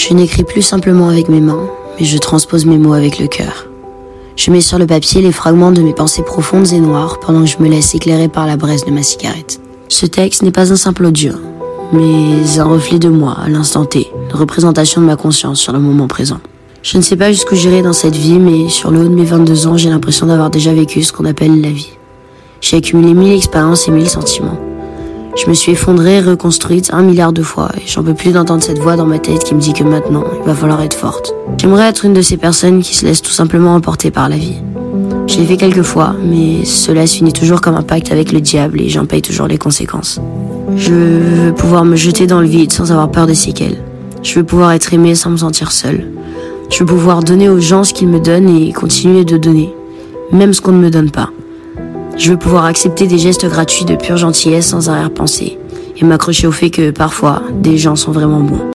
Je n'écris plus simplement avec mes mains, mais je transpose mes mots avec le cœur. Je mets sur le papier les fragments de mes pensées profondes et noires pendant que je me laisse éclairer par la braise de ma cigarette. Ce texte n'est pas un simple audio, mais un reflet de moi à l'instant T, une représentation de ma conscience sur le moment présent. Je ne sais pas jusqu'où j'irai dans cette vie, mais sur le haut de mes 22 ans, j'ai l'impression d'avoir déjà vécu ce qu'on appelle la vie. J'ai accumulé mille expériences et mille sentiments. Je me suis effondrée, reconstruite un milliard de fois, et j'en peux plus d'entendre cette voix dans ma tête qui me dit que maintenant, il va falloir être forte. J'aimerais être une de ces personnes qui se laissent tout simplement emporter par la vie. Je l'ai fait quelques fois, mais cela se finit toujours comme un pacte avec le diable et j'en paye toujours les conséquences. Je veux pouvoir me jeter dans le vide sans avoir peur des séquelles. Je veux pouvoir être aimé sans me sentir seule. Je veux pouvoir donner aux gens ce qu'ils me donnent et continuer de donner, même ce qu'on ne me donne pas. Je veux pouvoir accepter des gestes gratuits de pure gentillesse sans arrière-pensée et m'accrocher au fait que parfois, des gens sont vraiment bons.